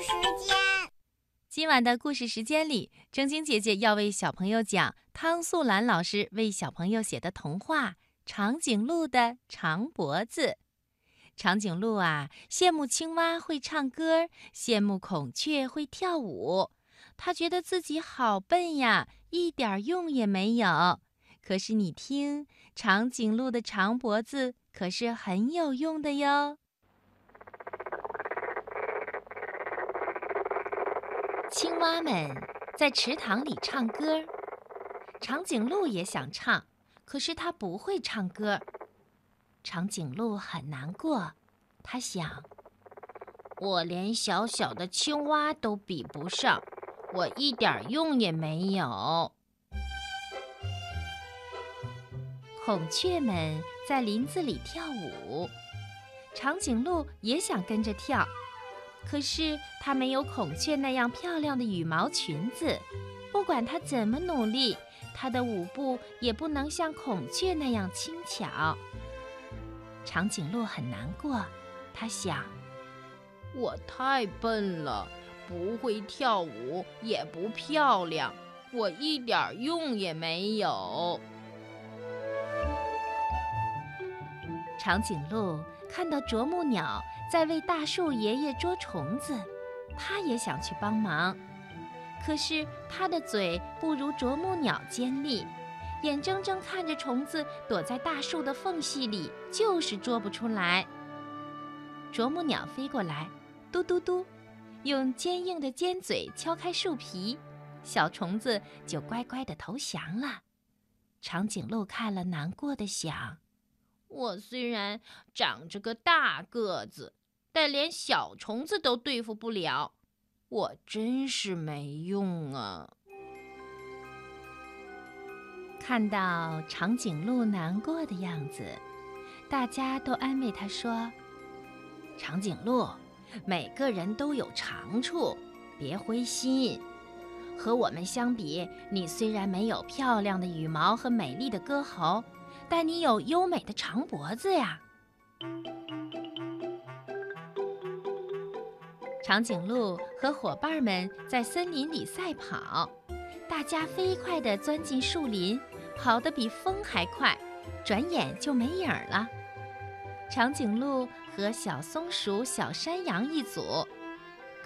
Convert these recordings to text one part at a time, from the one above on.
时间。今晚的故事时间里，正晶姐姐要为小朋友讲汤素兰老师为小朋友写的童话《长颈鹿的长脖子》。长颈鹿啊，羡慕青蛙会唱歌，羡慕孔雀会跳舞。它觉得自己好笨呀，一点用也没有。可是你听，长颈鹿的长脖子可是很有用的哟。青蛙们在池塘里唱歌，长颈鹿也想唱，可是它不会唱歌。长颈鹿很难过，他想：我连小小的青蛙都比不上，我一点用也没有。孔雀们在林子里跳舞，长颈鹿也想跟着跳，可是它没有孔雀那样漂亮的羽毛裙子。不管它怎么努力，它的舞步也不能像孔雀那样轻巧。长颈鹿很难过，它想：我太笨了，不会跳舞，也不漂亮，我一点用也没有。长颈鹿看到啄木鸟在为大树爷爷捉虫子，它也想去帮忙，可是它的嘴不如啄木鸟尖利，眼睁睁看着虫子躲在大树的缝隙里，就是捉不出来。啄木鸟飞过来，嘟嘟嘟，用坚硬的尖嘴敲开树皮，小虫子就乖乖地投降了。长颈鹿看了，难过的想。我虽然长着个大个子，但连小虫子都对付不了，我真是没用啊！看到长颈鹿难过的样子，大家都安慰他说：“长颈鹿，每个人都有长处，别灰心。和我们相比，你虽然没有漂亮的羽毛和美丽的歌喉。”但你有优美的长脖子呀！长颈鹿和伙伴们在森林里赛跑，大家飞快地钻进树林，跑得比风还快，转眼就没影了。长颈鹿和小松鼠、小山羊一组，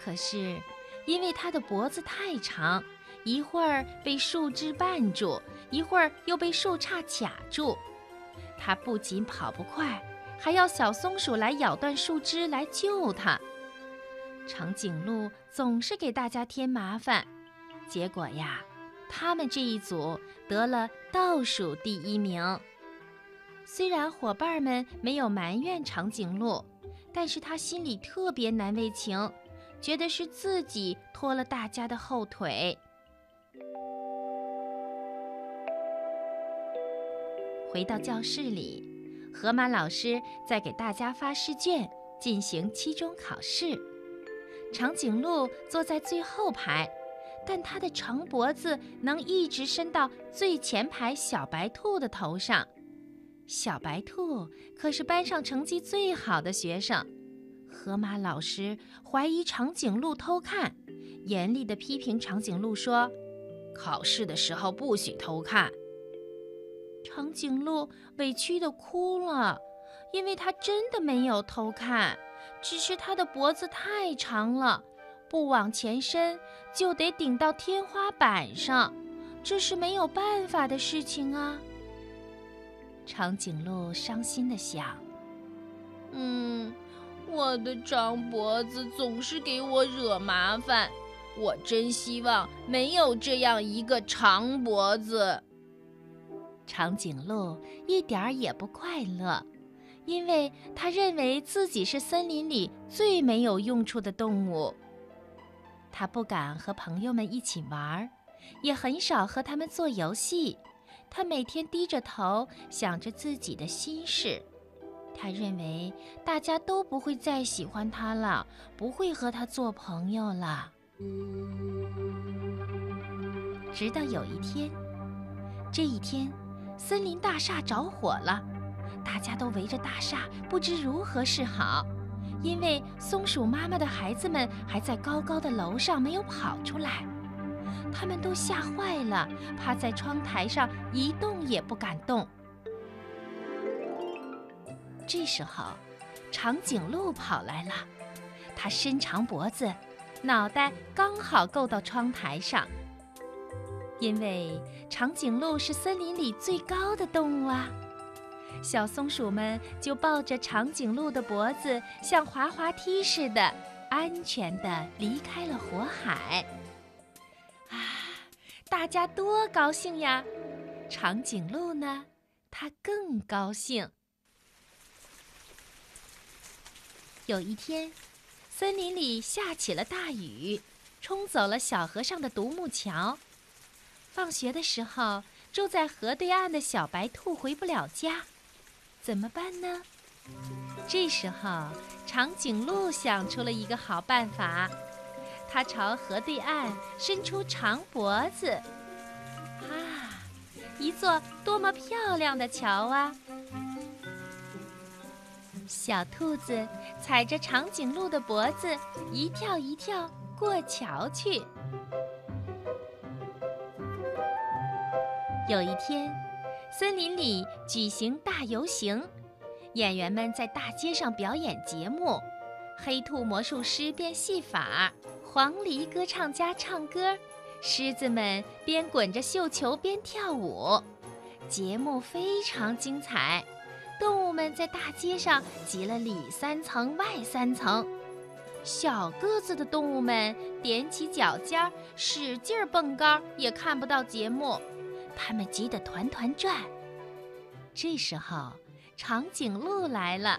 可是因为它的脖子太长，一会儿被树枝绊住，一会儿又被树杈卡住。它不仅跑不快，还要小松鼠来咬断树枝来救它。长颈鹿总是给大家添麻烦，结果呀，他们这一组得了倒数第一名。虽然伙伴们没有埋怨长颈鹿，但是他心里特别难为情，觉得是自己拖了大家的后腿。回到教室里，河马老师在给大家发试卷，进行期中考试。长颈鹿坐在最后排，但它的长脖子能一直伸到最前排小白兔的头上。小白兔可是班上成绩最好的学生。河马老师怀疑长颈鹿偷看，严厉地批评长颈鹿说：“考试的时候不许偷看。”长颈鹿委屈地哭了，因为它真的没有偷看，只是它的脖子太长了，不往前伸就得顶到天花板上，这是没有办法的事情啊。长颈鹿伤心地想：“嗯，我的长脖子总是给我惹麻烦，我真希望没有这样一个长脖子。”长颈鹿一点儿也不快乐，因为他认为自己是森林里最没有用处的动物。他不敢和朋友们一起玩，也很少和他们做游戏。他每天低着头想着自己的心事。他认为大家都不会再喜欢他了，不会和他做朋友了。直到有一天，这一天。森林大厦着火了，大家都围着大厦，不知如何是好。因为松鼠妈妈的孩子们还在高高的楼上没有跑出来，他们都吓坏了，趴在窗台上一动也不敢动。这时候，长颈鹿跑来了，它伸长脖子，脑袋刚好够到窗台上。因为长颈鹿是森林里最高的动物啊。小松鼠们就抱着长颈鹿的脖子，像滑滑梯似的，安全地离开了火海。啊，大家多高兴呀！长颈鹿呢，它更高兴。有一天，森林里下起了大雨，冲走了小河上的独木桥。放学的时候，住在河对岸的小白兔回不了家。怎么办呢？这时候，长颈鹿想出了一个好办法，它朝河对岸伸出长脖子。啊，一座多么漂亮的桥啊！小兔子踩着长颈鹿的脖子，一跳一跳过桥去。有一天。森林里举行大游行，演员们在大街上表演节目，黑兔魔术师变戏法，黄鹂歌唱家唱歌，狮子们边滚着绣球边跳舞，节目非常精彩。动物们在大街上挤了里三层外三层，小个子的动物们踮起脚尖使劲蹦高，也看不到节目。他们急得团团转。这时候，长颈鹿来了。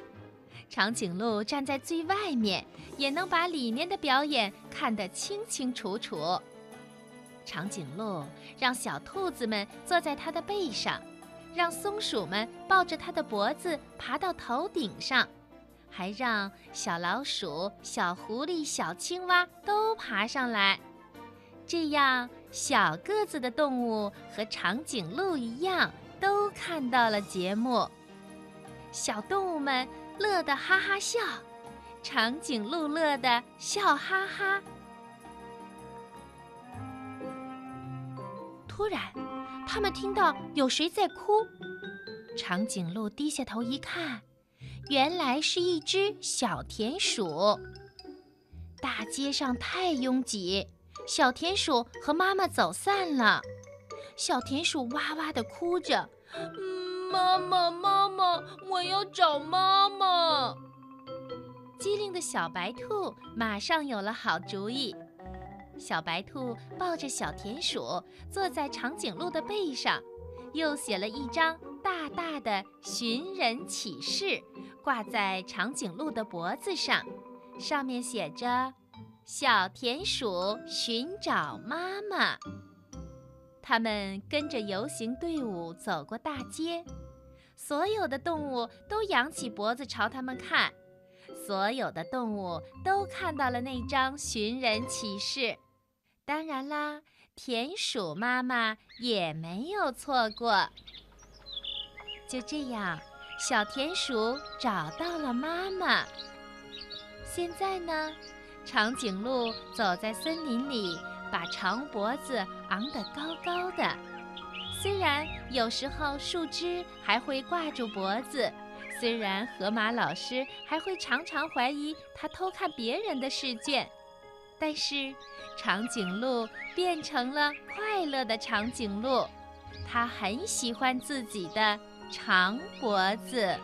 长颈鹿站在最外面，也能把里面的表演看得清清楚楚。长颈鹿让小兔子们坐在它的背上，让松鼠们抱着它的脖子爬到头顶上，还让小老鼠、小狐狸、小青蛙都爬上来。这样，小个子的动物和长颈鹿一样，都看到了节目。小动物们乐得哈哈笑，长颈鹿乐得笑哈哈。突然，他们听到有谁在哭。长颈鹿低下头一看，原来是一只小田鼠。大街上太拥挤。小田鼠和妈妈走散了，小田鼠哇哇地哭着：“妈妈，妈妈，我要找妈妈！”机灵的小白兔马上有了好主意。小白兔抱着小田鼠，坐在长颈鹿的背上，又写了一张大大的寻人启事，挂在长颈鹿的脖子上，上面写着。小田鼠寻找妈妈。他们跟着游行队伍走过大街，所有的动物都仰起脖子朝他们看，所有的动物都看到了那张寻人启事。当然啦，田鼠妈妈也没有错过。就这样，小田鼠找到了妈妈。现在呢？长颈鹿走在森林里，把长脖子昂得高高的。虽然有时候树枝还会挂住脖子，虽然河马老师还会常常怀疑他偷看别人的试卷，但是长颈鹿变成了快乐的长颈鹿，它很喜欢自己的长脖子。